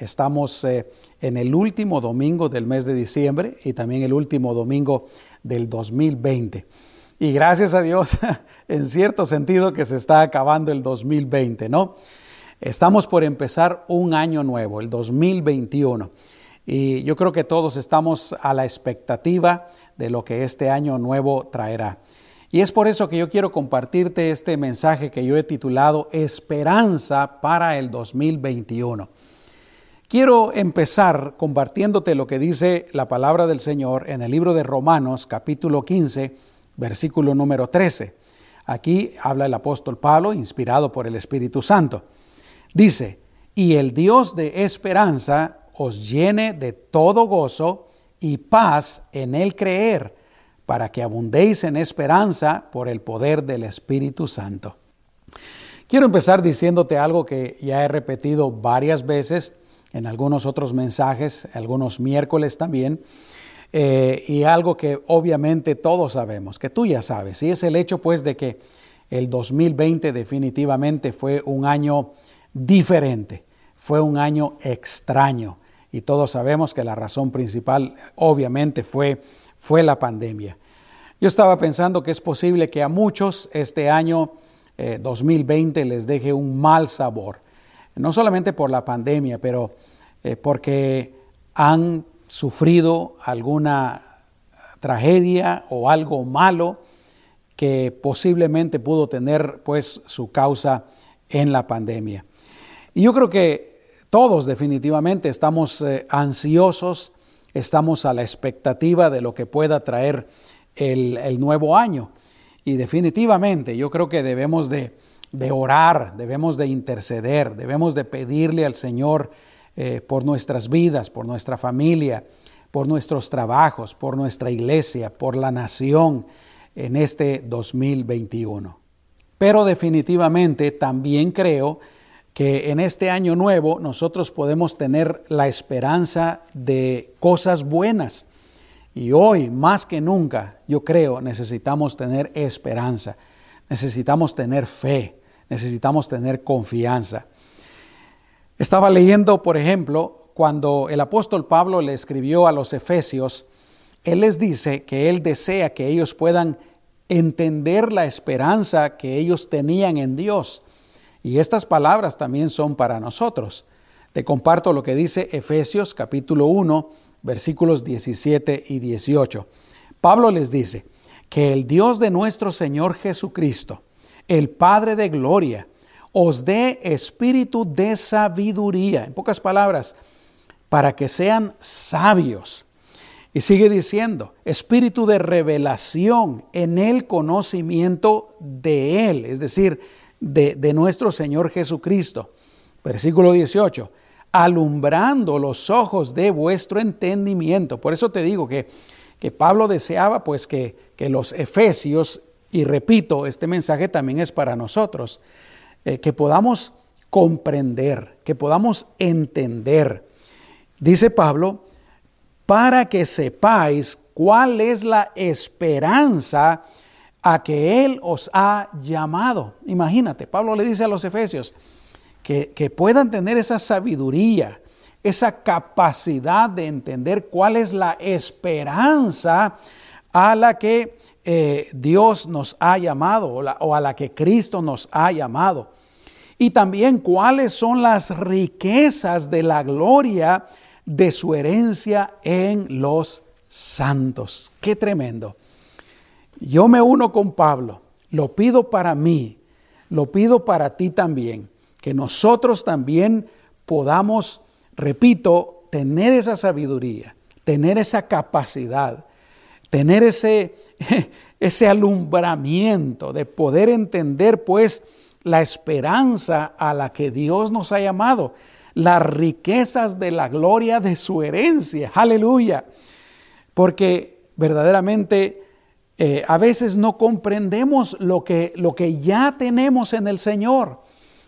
estamos eh, en el último domingo del mes de diciembre y también el último domingo del 2020. Y gracias a Dios, en cierto sentido que se está acabando el 2020, ¿no? Estamos por empezar un año nuevo, el 2021. Y yo creo que todos estamos a la expectativa de lo que este año nuevo traerá. Y es por eso que yo quiero compartirte este mensaje que yo he titulado Esperanza para el 2021. Quiero empezar compartiéndote lo que dice la palabra del Señor en el libro de Romanos capítulo 15, versículo número 13. Aquí habla el apóstol Pablo, inspirado por el Espíritu Santo. Dice, y el Dios de esperanza os llene de todo gozo y paz en el creer para que abundéis en esperanza por el poder del Espíritu Santo. Quiero empezar diciéndote algo que ya he repetido varias veces en algunos otros mensajes, algunos miércoles también, eh, y algo que obviamente todos sabemos, que tú ya sabes, y es el hecho pues de que el 2020 definitivamente fue un año diferente, fue un año extraño, y todos sabemos que la razón principal obviamente fue fue la pandemia. Yo estaba pensando que es posible que a muchos este año 2020 eh, les deje un mal sabor, no solamente por la pandemia, pero eh, porque han sufrido alguna tragedia o algo malo que posiblemente pudo tener pues su causa en la pandemia. Y yo creo que todos definitivamente estamos eh, ansiosos estamos a la expectativa de lo que pueda traer el, nuevo año. Y definitivamente yo creo que debemos de, orar, debemos de interceder, debemos de pedirle al Señor eh, por nuestras vidas, por nuestra familia, por nuestros trabajos, por nuestra iglesia, por la nación en este 2021. Pero definitivamente también creo que en este año nuevo nosotros podemos tener la esperanza de cosas buenas. Y hoy, más que nunca, yo creo, necesitamos tener esperanza, necesitamos tener fe, necesitamos tener confianza. Estaba leyendo, por ejemplo, cuando el apóstol Pablo le escribió a los Efesios, él les dice que él desea que ellos puedan entender la esperanza que ellos tenían en Dios y estas palabras también son para nosotros. Te comparto lo que dice Efesios capítulo 1, versículos 17 y 18. Pablo les dice, que el Dios de nuestro Señor Jesucristo, el Padre de Gloria, os dé espíritu de sabiduría, en pocas palabras, para que sean sabios. Y sigue diciendo, espíritu de revelación en el conocimiento de Él, es decir, de, nuestro Señor Jesucristo. Versículo 18 alumbrando los ojos de vuestro entendimiento. Por eso te digo que, que Pablo deseaba pues que, que, los efesios, y repito, este mensaje también es para nosotros, eh, que podamos comprender, que podamos entender. Dice Pablo, para que sepáis cuál es la esperanza a que Él os ha llamado. Imagínate, Pablo le dice a los efesios que, puedan tener esa sabiduría, esa capacidad de entender cuál es la esperanza a la que eh, Dios nos ha llamado o a la que Cristo nos ha llamado. Y también cuáles son las riquezas de la gloria de su herencia en los santos. Qué tremendo. Yo me uno con Pablo, lo pido para mí, lo pido para ti también, que nosotros también podamos, repito, tener esa sabiduría, tener esa capacidad, tener ese, ese alumbramiento de poder entender pues la esperanza a la que Dios nos ha llamado, las riquezas de la gloria de su herencia, aleluya, porque verdaderamente eh, a veces no comprendemos lo que, lo que ya tenemos en el Señor.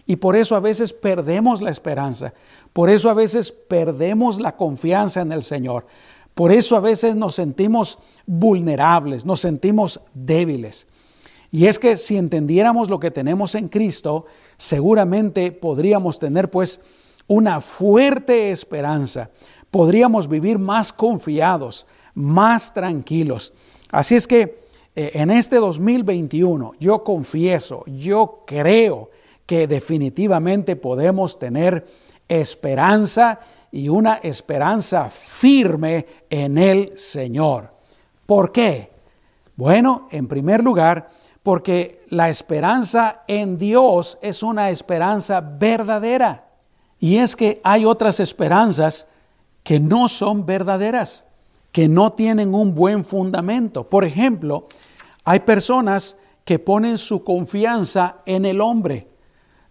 Y por eso a veces perdemos la esperanza. Por eso a veces perdemos la confianza en el Señor. Por eso a veces nos sentimos vulnerables, nos sentimos débiles. Y es que si entendiéramos lo que tenemos en Cristo, seguramente podríamos tener pues una fuerte esperanza, podríamos vivir más confiados, más tranquilos. Así es que eh, en este 2021 yo confieso, yo creo que definitivamente podemos tener esperanza y una esperanza firme en el Señor. ¿Por qué? Bueno, en primer lugar, porque la esperanza en Dios es una esperanza verdadera. Y es que hay otras esperanzas que no son verdaderas, que no tienen un buen fundamento. Por ejemplo, hay personas que ponen su confianza en el hombre.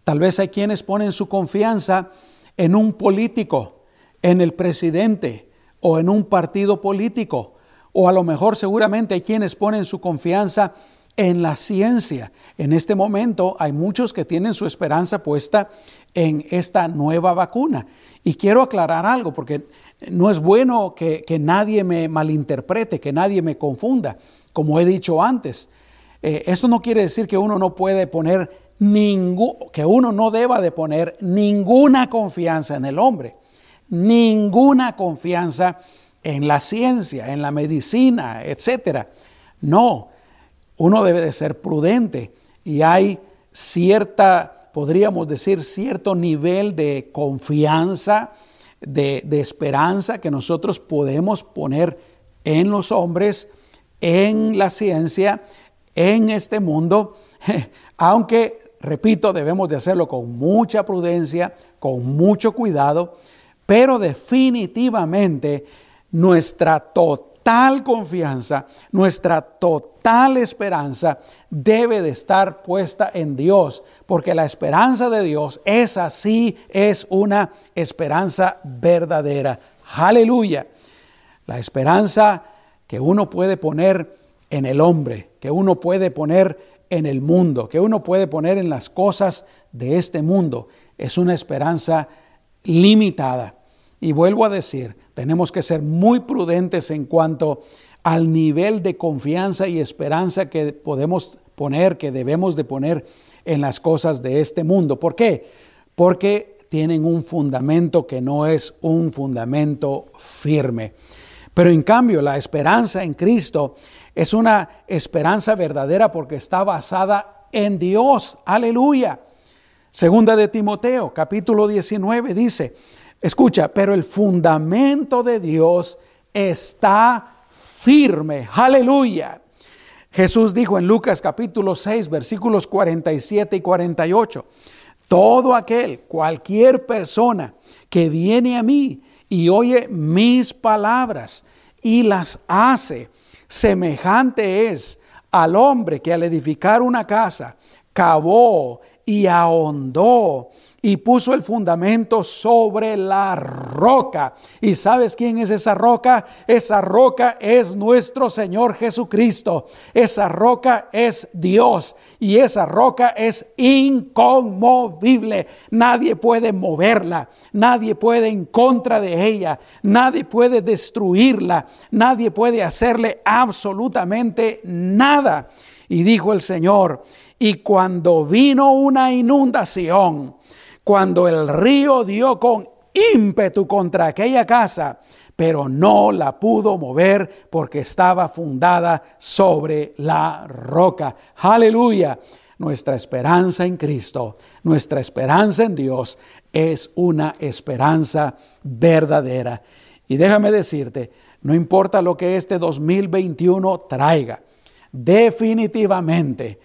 Tal vez hay quienes ponen su confianza en un político, en el presidente o en un partido político. O a lo mejor seguramente hay quienes ponen su confianza en la ciencia. En este momento hay muchos que tienen su esperanza puesta en esta nueva vacuna. Y quiero aclarar algo, porque no es bueno que, nadie me malinterprete, que nadie me confunda, como he dicho antes. Eh, esto no quiere decir que uno no puede poner que uno no deba de poner ninguna confianza en el hombre, ninguna confianza en la ciencia, en la medicina, etcétera. No, uno debe de ser prudente y hay cierta, podríamos decir, cierto nivel de confianza, de, esperanza que nosotros podemos poner en los hombres, en la ciencia, en este mundo, aunque, repito, debemos de hacerlo con mucha prudencia, con mucho cuidado, pero definitivamente nuestra total confianza, nuestra total esperanza debe de estar puesta en Dios, porque la esperanza de Dios es así, es una esperanza verdadera. Aleluya. La esperanza que uno puede poner en el hombre, que uno puede poner en el mundo, que uno puede poner en las cosas de este mundo, es una esperanza limitada. Y vuelvo a decir, tenemos que ser muy prudentes en cuanto al nivel de confianza y esperanza que podemos poner, que debemos de poner en las cosas de este mundo. ¿Por qué? Porque tienen un fundamento que no es un fundamento firme. Pero en cambio, la esperanza en Cristo es una esperanza verdadera porque está basada en Dios. Aleluya. Segunda de Timoteo, capítulo 19, dice, escucha, pero el fundamento de Dios está firme. Aleluya. Jesús dijo en Lucas capítulo 6, versículos 47 y 48, todo aquel, cualquier persona que viene a mí y oye mis palabras y las hace, semejante es al hombre que al edificar una casa cavó y ahondó y puso el fundamento sobre la roca. ¿Y sabes quién es esa roca? Esa roca es nuestro Señor Jesucristo. Esa roca es Dios y esa roca es inconmovible. Nadie puede moverla, nadie puede en contra de ella, nadie puede destruirla, nadie puede hacerle absolutamente nada. Y dijo el Señor, y cuando vino una inundación, cuando el río dio con ímpetu contra aquella casa, pero no la pudo mover porque estaba fundada sobre la roca. Aleluya. Nuestra esperanza en Cristo, nuestra esperanza en Dios es una esperanza verdadera. Y déjame decirte, no importa lo que este 2021 traiga, definitivamente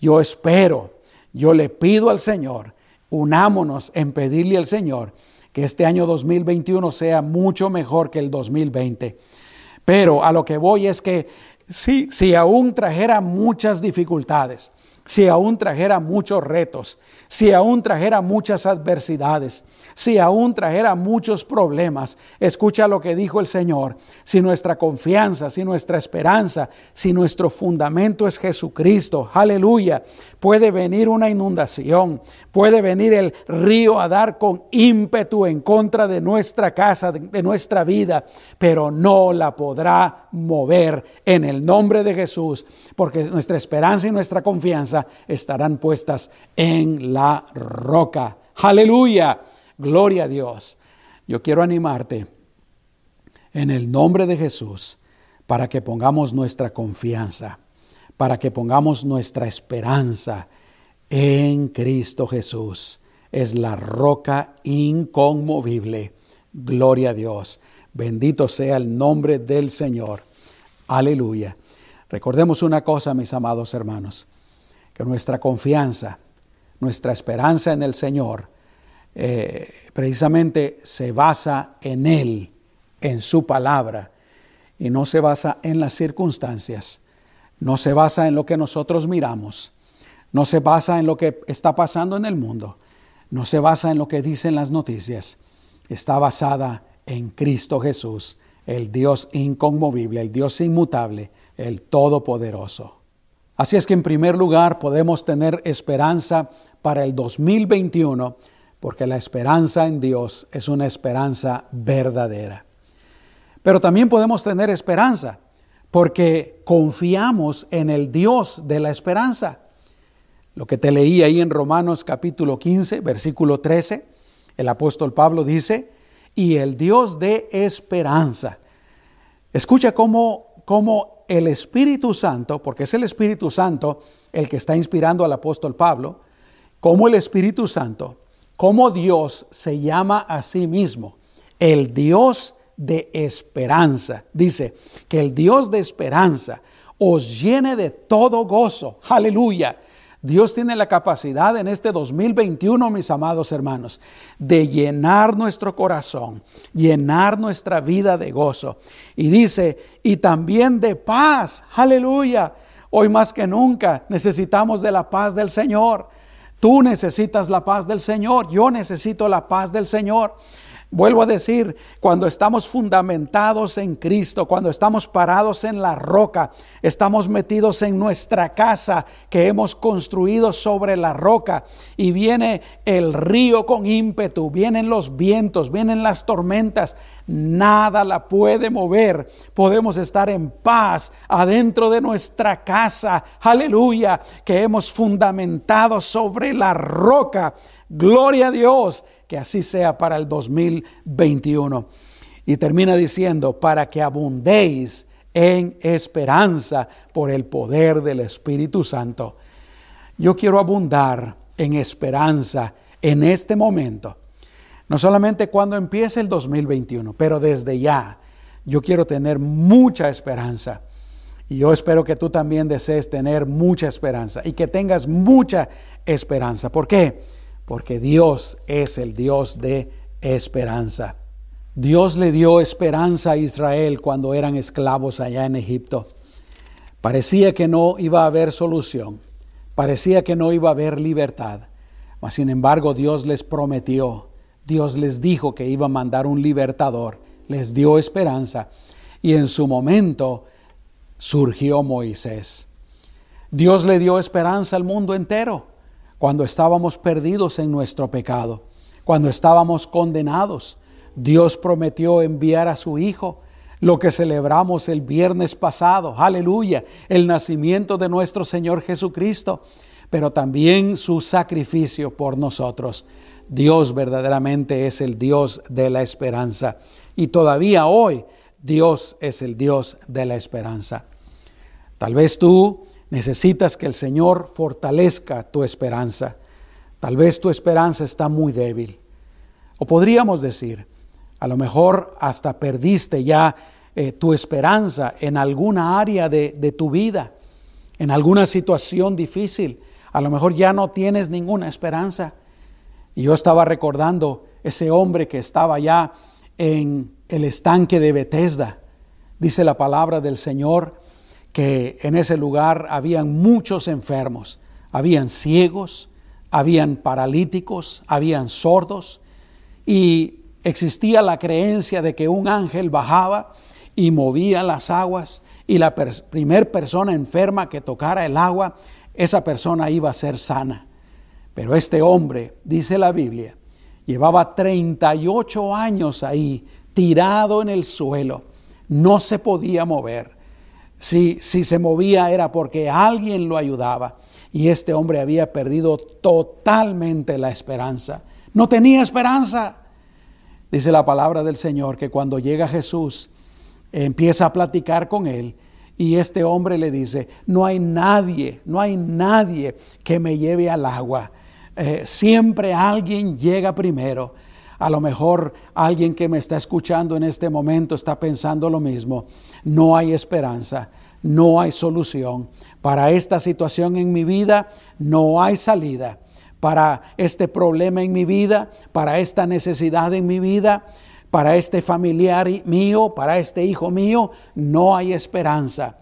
yo espero, yo le pido al Señor unámonos en pedirle al Señor que este año 2021 sea mucho mejor que el 2020. Pero a lo que voy es que si, si aún trajera muchas dificultades, si aún trajera muchos retos, si aún trajera muchas adversidades, si aún trajera muchos problemas, escucha lo que dijo el Señor. Si nuestra confianza, si nuestra esperanza, si nuestro fundamento es Jesucristo, aleluya, puede venir una inundación, puede venir el río a dar con ímpetu en contra de nuestra casa, de, nuestra vida, pero no la podrá mover en el nombre de Jesús, porque nuestra esperanza y nuestra confianza estarán puestas en la roca. Aleluya. Gloria a Dios. Yo quiero animarte en el nombre de Jesús para que pongamos nuestra confianza, para que pongamos nuestra esperanza en Cristo Jesús. Es la roca inconmovible. Gloria a Dios. Bendito sea el nombre del Señor. Aleluya. Recordemos una cosa, mis amados hermanos, que nuestra confianza, nuestra esperanza en el Señor, eh, precisamente se basa en Él, en su palabra, y no se basa en las circunstancias, no se basa en lo que nosotros miramos, no se basa en lo que está pasando en el mundo, no se basa en lo que dicen las noticias, está basada en Cristo Jesús, el Dios inconmovible, el Dios inmutable, el Todopoderoso. Así es que en primer lugar podemos tener esperanza para el 2021 porque la esperanza en Dios es una esperanza verdadera. Pero también podemos tener esperanza porque confiamos en el Dios de la esperanza. Lo que te leí ahí en Romanos capítulo 15, versículo 13, el apóstol Pablo dice, y el Dios de esperanza. Escucha cómo, cómo el Espíritu Santo, porque es el Espíritu Santo el que está inspirando al apóstol Pablo, cómo el Espíritu Santo cómo Dios se llama a sí mismo, el Dios de esperanza. Dice que el Dios de esperanza os llene de todo gozo. Aleluya. Dios tiene la capacidad en este 2021, mis amados hermanos, de llenar nuestro corazón, llenar nuestra vida de gozo. Y dice, y también de paz. Aleluya. Hoy más que nunca necesitamos de la paz del Señor. Tú necesitas la paz del Señor, yo necesito la paz del Señor. Vuelvo a decir, cuando estamos fundamentados en Cristo, cuando estamos parados en la roca, estamos metidos en nuestra casa que hemos construido sobre la roca y viene el río con ímpetu, vienen los vientos, vienen las tormentas, nada la puede mover. Podemos estar en paz adentro de nuestra casa, aleluya, que hemos fundamentado sobre la roca. Gloria a Dios que así sea para el 2021. Y termina diciendo, para que abundéis en esperanza por el poder del Espíritu Santo. Yo quiero abundar en esperanza en este momento. No solamente cuando empiece el 2021, pero desde ya. Yo quiero tener mucha esperanza. Y yo espero que tú también desees tener mucha esperanza y que tengas mucha esperanza. ¿Por qué? porque Dios es el Dios de esperanza. Dios le dio esperanza a Israel cuando eran esclavos allá en Egipto. Parecía que no iba a haber solución, parecía que no iba a haber libertad, mas sin embargo Dios les prometió, Dios les dijo que iba a mandar un libertador, les dio esperanza y en su momento surgió Moisés. Dios le dio esperanza al mundo entero cuando estábamos perdidos en nuestro pecado, cuando estábamos condenados. Dios prometió enviar a su Hijo, lo que celebramos el viernes pasado, aleluya, el nacimiento de nuestro Señor Jesucristo, pero también su sacrificio por nosotros. Dios verdaderamente es el Dios de la esperanza y todavía hoy Dios es el Dios de la esperanza. Tal vez tú Necesitas que el Señor fortalezca tu esperanza. Tal vez tu esperanza está muy débil. O podríamos decir, a lo mejor hasta perdiste ya eh, tu esperanza en alguna área de, de tu vida, en alguna situación difícil. A lo mejor ya no tienes ninguna esperanza. Y yo estaba recordando ese hombre que estaba ya en el estanque de Bethesda. Dice la palabra del Señor que en ese lugar habían muchos enfermos, habían ciegos, habían paralíticos, habían sordos y existía la creencia de que un ángel bajaba y movía las aguas y la primer persona enferma que tocara el agua, esa persona iba a ser sana. Pero este hombre, dice la Biblia, llevaba 38 años ahí, tirado en el suelo, no se podía mover si, si se movía era porque alguien lo ayudaba y este hombre había perdido totalmente la esperanza. No tenía esperanza. Dice la palabra del Señor que cuando llega Jesús, empieza a platicar con él y este hombre le dice, no hay nadie, no hay nadie que me lleve al agua. Eh, siempre alguien llega primero. A lo mejor alguien que me está escuchando en este momento está pensando lo mismo. No hay esperanza, no hay solución. Para esta situación en mi vida no hay salida. Para este problema en mi vida, para esta necesidad en mi vida, para este familiar mío, para este hijo mío, no hay esperanza.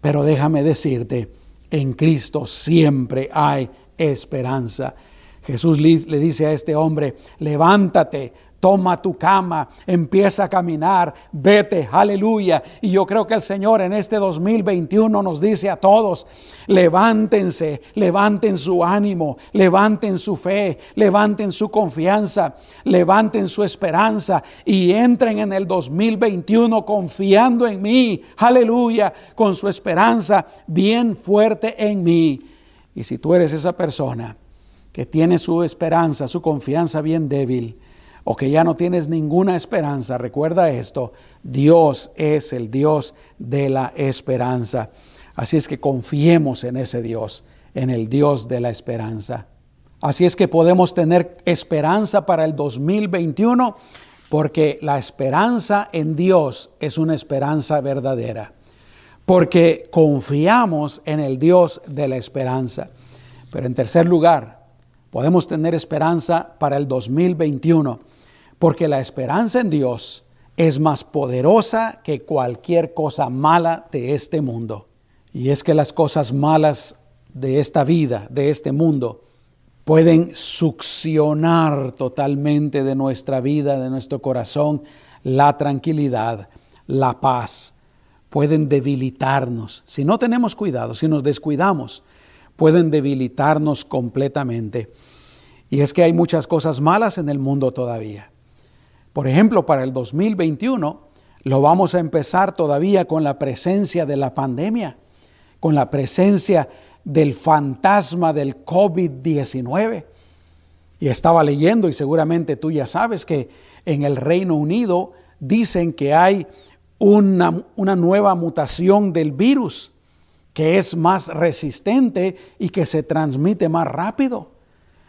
Pero déjame decirte, en Cristo siempre hay esperanza. Jesús le dice a este hombre, levántate, toma tu cama, empieza a caminar, vete, aleluya. Y yo creo que el Señor en este 2021 nos dice a todos, levántense, levanten su ánimo, levanten su fe, levanten su confianza, levanten su esperanza y entren en el 2021 confiando en mí, aleluya, con su esperanza bien fuerte en mí. Y si tú eres esa persona que tiene su esperanza, su confianza bien débil, o que ya no tienes ninguna esperanza, recuerda esto, Dios es el Dios de la esperanza. Así es que confiemos en ese Dios, en el Dios de la esperanza. Así es que podemos tener esperanza para el 2021 porque la esperanza en Dios es una esperanza verdadera. Porque confiamos en el Dios de la esperanza. Pero en tercer lugar, podemos tener esperanza para el 2021 porque la esperanza en Dios es más poderosa que cualquier cosa mala de este mundo. Y es que las cosas malas de esta vida, de este mundo, pueden succionar totalmente de nuestra vida, de nuestro corazón, la tranquilidad, la paz. Pueden debilitarnos. Si no tenemos cuidado, si nos descuidamos, pueden debilitarnos completamente. Y es que hay muchas cosas malas en el mundo todavía. Por ejemplo, para el 2021 lo vamos a empezar todavía con la presencia de la pandemia, con la presencia del fantasma del COVID-19. Y estaba leyendo, y seguramente tú ya sabes que en el Reino Unido dicen que hay una, una nueva mutación del virus que es más resistente y que se transmite más rápido.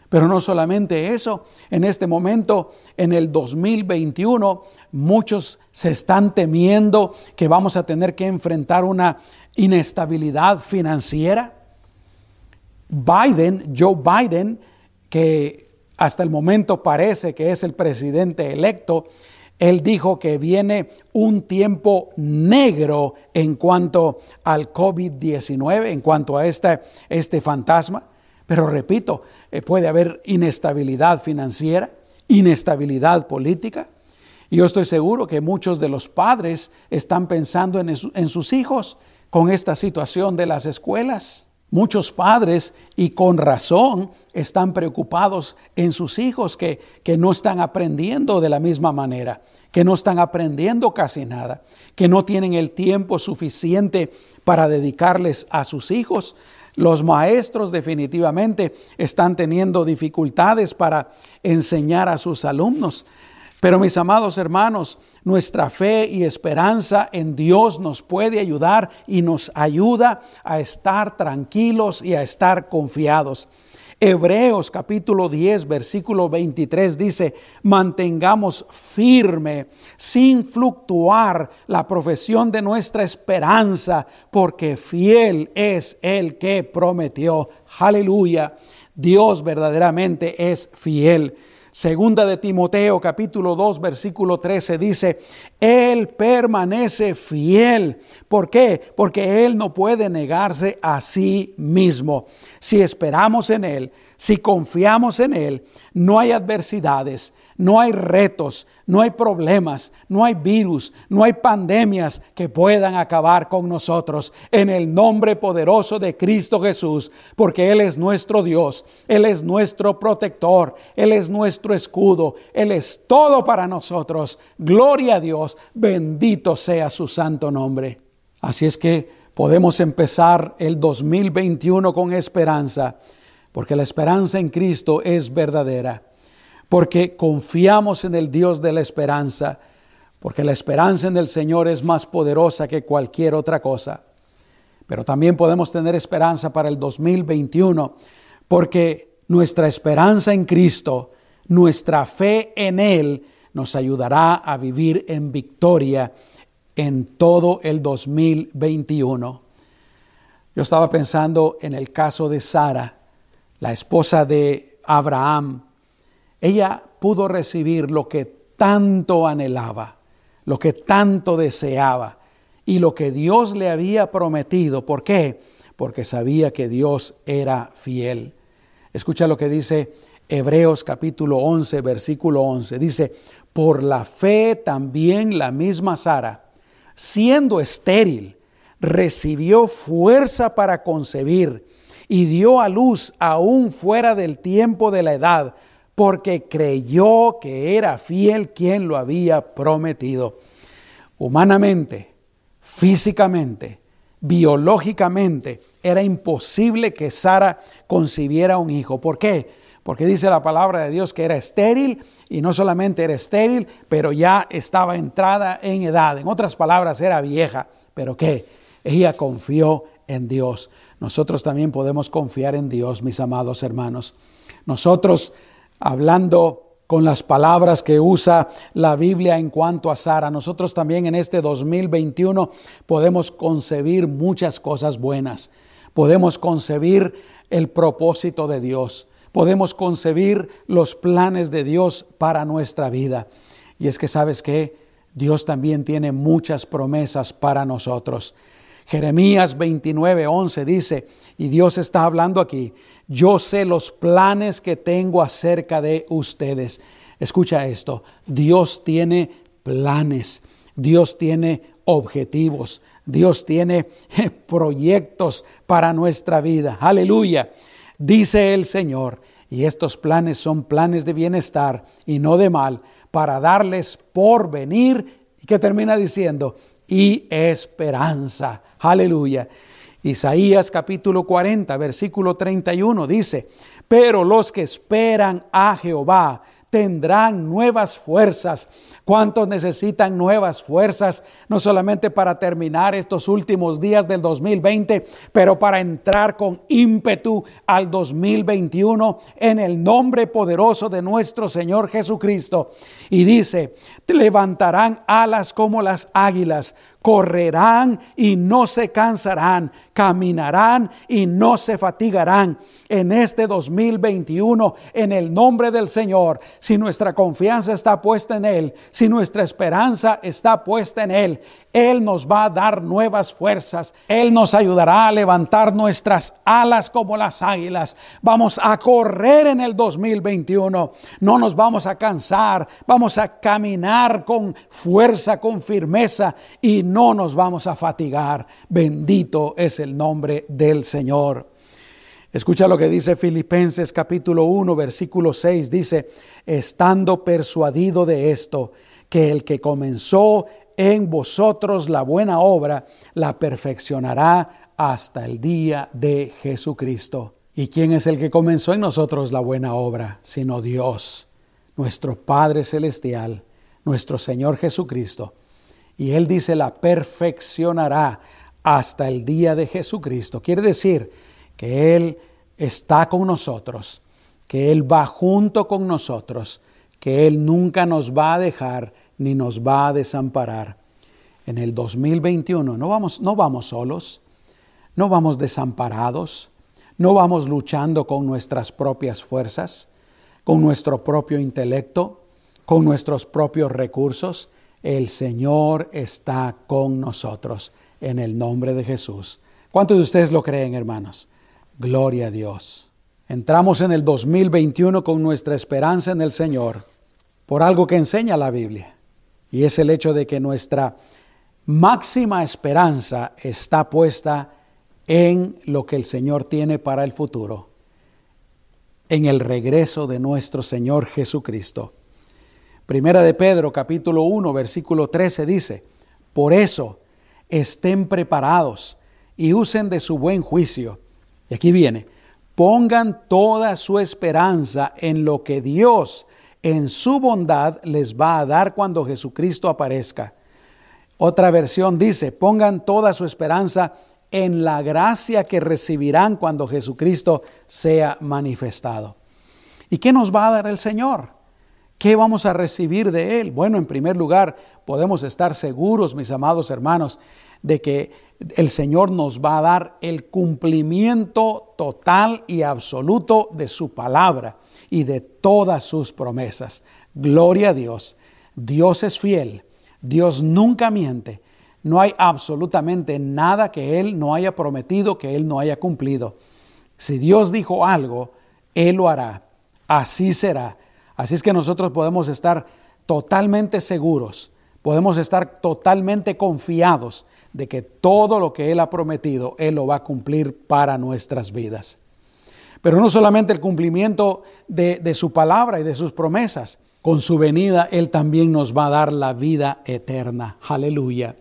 Pero no solamente eso, en este momento, en el 2021, muchos se están temiendo que vamos a tener que enfrentar una inestabilidad financiera. Biden, Joe Biden, que hasta el momento parece que es el presidente electo, él dijo que viene un tiempo negro en cuanto al COVID-19, en cuanto a este, este fantasma. Pero repito, eh, puede haber inestabilidad financiera, inestabilidad política. Y yo estoy seguro que muchos de los padres están pensando en, en sus hijos con esta situación de las escuelas. Muchos padres, y con razón, están preocupados en sus hijos que, que, no están aprendiendo de la misma manera, que no están aprendiendo casi nada, que no tienen el tiempo suficiente para dedicarles a sus hijos. Los maestros definitivamente están teniendo dificultades para enseñar a sus alumnos. Pero mis amados hermanos, nuestra fe y esperanza en Dios nos puede ayudar y nos ayuda a estar tranquilos y a estar confiados. Hebreos capítulo 10, versículo 23 dice, mantengamos firme, sin fluctuar, la profesión de nuestra esperanza, porque fiel es el que prometió. Aleluya. Dios verdaderamente es fiel. Segunda de Timoteo capítulo 2 versículo 13 dice, Él permanece fiel. ¿Por qué? Porque Él no puede negarse a sí mismo. Si esperamos en Él, si confiamos en Él, no hay adversidades, no hay retos, no hay problemas, no hay virus, no hay pandemias que puedan acabar con nosotros en el nombre poderoso de Cristo Jesús, porque Él es nuestro Dios, Él es nuestro protector, Él es nuestro escudo, Él es todo para nosotros. Gloria a Dios, bendito sea su santo nombre. Así es que podemos empezar el 2021 con esperanza porque la esperanza en Cristo es verdadera. Porque confiamos en el Dios de la esperanza, porque la esperanza en el Señor es más poderosa que cualquier otra cosa. Pero también podemos tener esperanza para el 2021, porque nuestra esperanza en Cristo, nuestra fe en Él, nos ayudará a vivir en victoria en todo el 2021. Yo estaba pensando en el caso de Sara, la esposa de Abraham. Ella pudo recibir lo que tanto anhelaba, lo que tanto deseaba y lo que Dios le había prometido. ¿Por qué? Porque sabía que Dios era fiel. Escucha lo que dice Hebreos capítulo 11, versículo 11. Dice, por la fe también la misma Sara, siendo estéril, recibió fuerza para concebir y dio a luz aún fuera del tiempo de la edad, porque creyó que era fiel quien lo había prometido. Humanamente, físicamente, biológicamente, era imposible que Sara concibiera un hijo. ¿Por qué? Porque dice la palabra de Dios que era estéril y no solamente era estéril, pero ya estaba entrada en edad. En otras palabras, era vieja. ¿Pero qué? Ella confió en Dios. Nosotros también podemos confiar en Dios, mis amados hermanos. Nosotros, hablando con las palabras que usa la Biblia en cuanto a Sara. Nosotros también en este 2021 podemos concebir muchas cosas buenas. Podemos concebir el propósito de Dios podemos concebir los planes de Dios para nuestra vida. Y es que sabes que Dios también tiene muchas promesas para nosotros. Jeremías 29, 11 dice, y Dios está hablando aquí, yo sé los planes que tengo acerca de ustedes. Escucha esto, Dios tiene planes, Dios tiene objetivos, Dios tiene proyectos para nuestra vida. Aleluya dice el Señor, y estos planes son planes de bienestar y no de mal, para darles por venir, y que termina diciendo, y esperanza. Aleluya. Isaías capítulo 40, versículo 31 dice, pero los que esperan a Jehová tendrán nuevas fuerzas. ¿Cuántos necesitan nuevas fuerzas? No solamente para terminar estos últimos días del 2020, pero para entrar con ímpetu al 2021 en el nombre poderoso de nuestro Señor Jesucristo. Y dice, levantarán alas como las águilas, correrán y no se cansarán, caminarán y no se fatigarán. En este 2021, en el nombre del Señor, si nuestra confianza está puesta en Él, si nuestra esperanza está puesta en Él, Él nos va a dar nuevas fuerzas. Él nos ayudará a levantar nuestras alas como las águilas. Vamos a correr en el 2021. No nos vamos a cansar. Vamos a caminar con fuerza, con firmeza y no nos vamos a fatigar. Bendito es el nombre del Señor. Escucha lo que dice Filipenses capítulo 1, versículo 6. Dice, estando persuadido de esto, que el que comenzó en vosotros la buena obra, la perfeccionará hasta el día de Jesucristo. ¿Y quién es el que comenzó en nosotros la buena obra? Sino Dios, nuestro Padre Celestial, nuestro Señor Jesucristo. Y Él dice, la perfeccionará hasta el día de Jesucristo. Quiere decir que Él está con nosotros, que Él va junto con nosotros, que Él nunca nos va a dejar ni nos va a desamparar. En el 2021 no vamos, no vamos solos, no vamos desamparados, no vamos luchando con nuestras propias fuerzas, con nuestro propio intelecto, con nuestros propios recursos. El Señor está con nosotros en el nombre de Jesús. ¿Cuántos de ustedes lo creen, hermanos? Gloria a Dios. Entramos en el 2021 con nuestra esperanza en el Señor por algo que enseña la Biblia. Y es el hecho de que nuestra máxima esperanza está puesta en lo que el Señor tiene para el futuro, en el regreso de nuestro Señor Jesucristo. Primera de Pedro capítulo 1 versículo 13 dice, por eso estén preparados y usen de su buen juicio. Y aquí viene, pongan toda su esperanza en lo que Dios en su bondad les va a dar cuando Jesucristo aparezca. Otra versión dice, pongan toda su esperanza en la gracia que recibirán cuando Jesucristo sea manifestado. ¿Y qué nos va a dar el Señor? ¿Qué vamos a recibir de Él? Bueno, en primer lugar, podemos estar seguros, mis amados hermanos, de que el Señor nos va a dar el cumplimiento total y absoluto de su palabra y de todas sus promesas. Gloria a Dios. Dios es fiel. Dios nunca miente. No hay absolutamente nada que Él no haya prometido, que Él no haya cumplido. Si Dios dijo algo, Él lo hará. Así será. Así es que nosotros podemos estar totalmente seguros, podemos estar totalmente confiados de que todo lo que Él ha prometido, Él lo va a cumplir para nuestras vidas. Pero no solamente el cumplimiento de, su palabra y de sus promesas, con su venida Él también nos va a dar la vida eterna. Aleluya.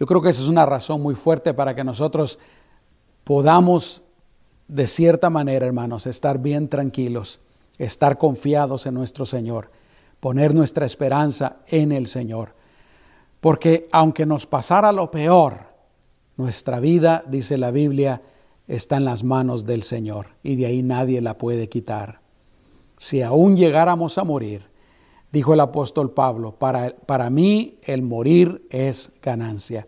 Yo creo que esa es una razón muy fuerte para que nosotros podamos, de cierta manera, hermanos, estar bien tranquilos estar confiados en nuestro Señor, poner nuestra esperanza en el Señor. Porque aunque nos pasara lo peor, nuestra vida, dice la Biblia, está en las manos del Señor y de ahí nadie la puede quitar. Si aún llegáramos a morir, dijo el apóstol Pablo, para, para mí el morir es ganancia.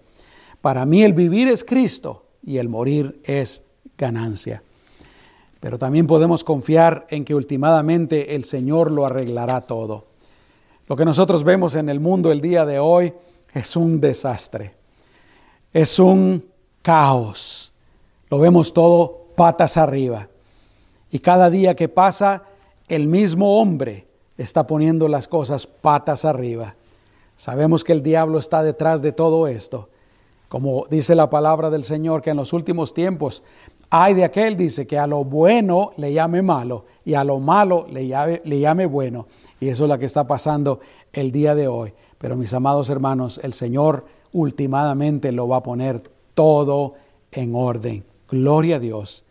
Para mí el vivir es Cristo y el morir es ganancia. Pero también podemos confiar en que últimamente el Señor lo arreglará todo. Lo que nosotros vemos en el mundo el día de hoy es un desastre, es un caos. Lo vemos todo patas arriba. Y cada día que pasa, el mismo hombre está poniendo las cosas patas arriba. Sabemos que el diablo está detrás de todo esto. Como dice la palabra del Señor, que en los últimos tiempos hay de aquel, dice, que a lo bueno le llame malo y a lo malo le llame, le llame bueno. Y eso es lo que está pasando el día de hoy. Pero mis amados hermanos, el Señor últimamente lo va a poner todo en orden. Gloria a Dios.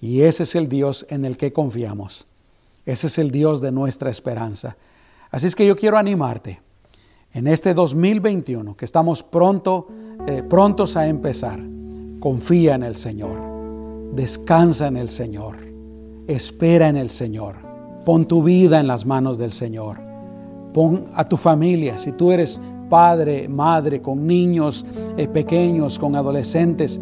Y ese es el Dios en el que confiamos. Ese es el Dios de nuestra esperanza. Así es que yo quiero animarte en este 2021, que estamos pronto, eh, prontos a empezar. Confía en el Señor. Descansa en el Señor. Espera en el Señor. Pon tu vida en las manos del Señor. Pon a tu familia, si tú eres padre, madre, con niños eh, pequeños, con adolescentes,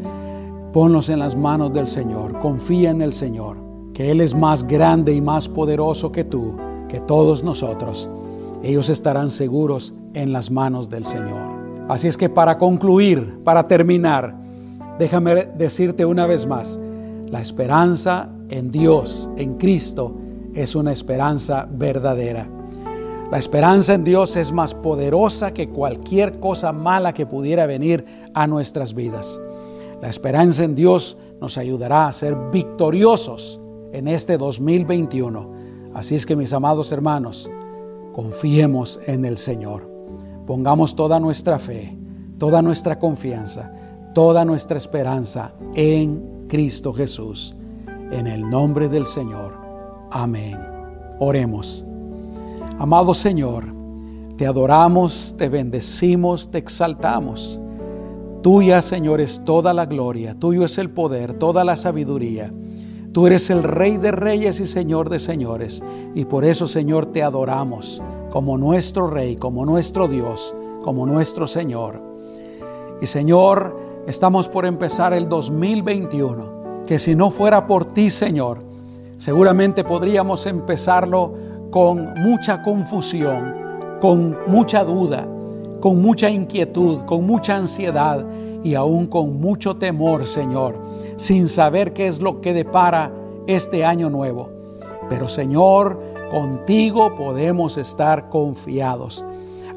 ponlos en las manos del Señor. Confía en el Señor, que Él es más grande y más poderoso que tú, que todos nosotros. Ellos estarán seguros en las manos del Señor. Así es que para concluir, para terminar, déjame decirte una vez más, la esperanza en Dios, en Cristo, es una esperanza verdadera. La esperanza en Dios es más poderosa que cualquier cosa mala que pudiera venir a nuestras vidas. La esperanza en Dios nos ayudará a ser victoriosos en este 2021. Así es que mis amados hermanos, confiemos en el Señor. Pongamos toda nuestra fe, toda nuestra confianza, toda nuestra esperanza en Cristo Jesús. En el nombre del Señor. Amén. Oremos. Amado Señor, te adoramos, te bendecimos, te exaltamos. Tuya, Señor, es toda la gloria, tuyo es el poder, toda la sabiduría. Tú eres el Rey de reyes y Señor de señores. Y por eso, Señor, te adoramos como nuestro Rey, como nuestro Dios, como nuestro Señor. Y Señor, Estamos por empezar el 2021, que si no fuera por ti, Señor, seguramente podríamos empezarlo con mucha confusión, con mucha duda, con mucha inquietud, con mucha ansiedad y aún con mucho temor, Señor, sin saber qué es lo que depara este año nuevo. Pero Señor, contigo podemos estar confiados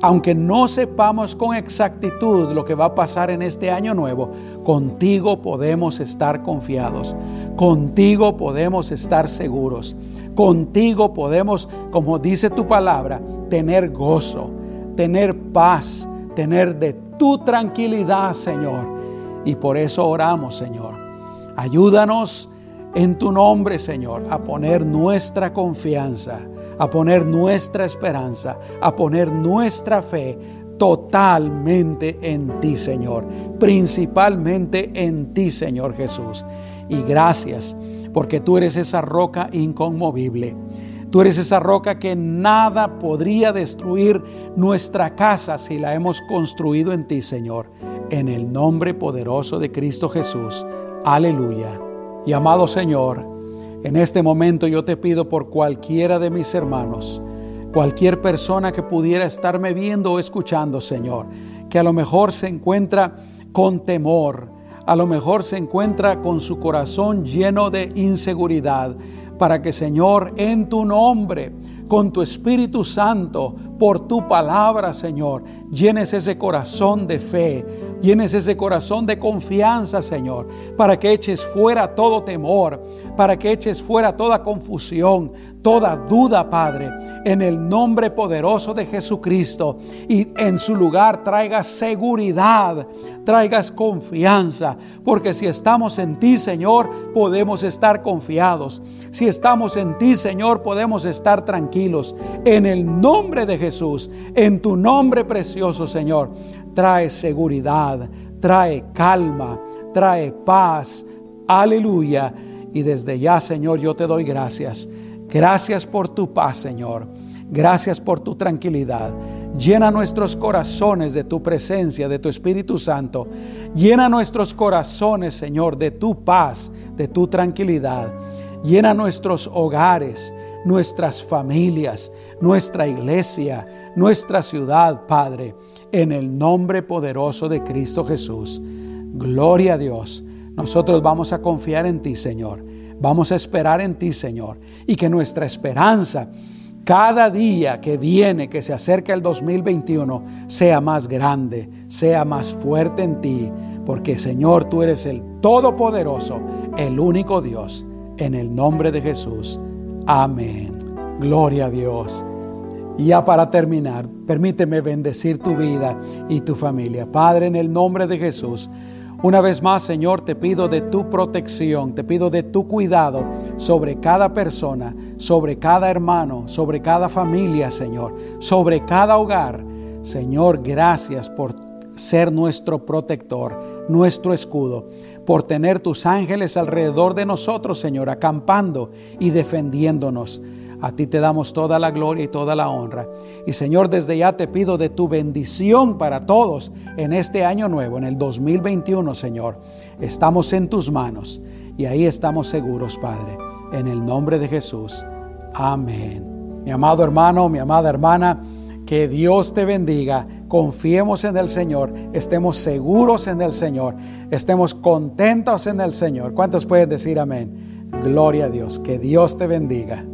aunque no sepamos con exactitud lo que va a pasar en este año nuevo, contigo podemos estar confiados, contigo podemos estar seguros, contigo podemos, como dice tu palabra, tener gozo, tener paz, tener de tu tranquilidad, Señor. Y por eso oramos, Señor. Ayúdanos en tu nombre, Señor, a poner nuestra confianza a poner nuestra esperanza, a poner nuestra fe totalmente en ti, Señor, principalmente en ti, Señor Jesús. Y gracias porque tú eres esa roca inconmovible. Tú eres esa roca que nada podría destruir nuestra casa si la hemos construido en ti, Señor. En el nombre poderoso de Cristo Jesús. Aleluya. Y amado Señor, en este momento yo te pido por cualquiera de mis hermanos, cualquier persona que pudiera estarme viendo o escuchando, Señor, que a lo mejor se encuentra con temor, a lo mejor se encuentra con su corazón lleno de inseguridad, para que Señor, en tu nombre, con tu Espíritu Santo, por tu palabra, Señor, llenes ese corazón de fe, llenes ese corazón de confianza, Señor, para que eches fuera todo temor, para que eches fuera toda confusión, toda duda, Padre, en el nombre poderoso de Jesucristo y en su lugar traigas seguridad, traigas confianza, porque si estamos en ti, Señor, podemos estar confiados. Si estamos en ti, Señor, podemos estar tranquilos. En el nombre de Jesús, en tu nombre precioso, Señor, trae seguridad, trae calma, trae paz. Aleluya. Y desde ya, Señor, yo te doy gracias. Gracias por tu paz, Señor. Gracias por tu tranquilidad. Llena nuestros corazones de tu presencia, de tu Espíritu Santo. Llena nuestros corazones, Señor, de tu paz, de tu tranquilidad. Llena nuestros hogares, nuestras familias, nuestra iglesia, nuestra ciudad, Padre, en el nombre poderoso de Cristo Jesús. Gloria a Dios. Nosotros vamos a confiar en ti, Señor. Vamos a esperar en ti, Señor. Y que nuestra esperanza cada día que viene, que se acerca el 2021, sea más grande, sea más fuerte en ti, porque Señor, tú eres el Todopoderoso, el único Dios, en el nombre de Jesús. Amén. Gloria a Dios. Ya para terminar, permíteme bendecir tu vida y tu familia. Padre, en el nombre de Jesús. Una vez más, Señor, te pido de tu protección, te pido de tu cuidado sobre cada persona, sobre cada hermano, sobre cada familia, Señor, sobre cada hogar. Señor, gracias por ser nuestro protector, nuestro escudo, por tener tus ángeles alrededor de nosotros, Señor, acampando y defendiéndonos. A ti te damos toda la gloria y toda la honra. Y Señor, desde ya te pido de tu bendición para todos en este año nuevo, en el 2021, Señor. Estamos en tus manos y ahí estamos seguros, Padre. En el nombre de Jesús. Amén. Mi amado hermano, mi amada hermana, que Dios te bendiga. Confiemos en el Señor, estemos seguros en el Señor, estemos contentos en el Señor. ¿Cuántos pueden decir amén? Gloria a Dios. Que Dios te bendiga.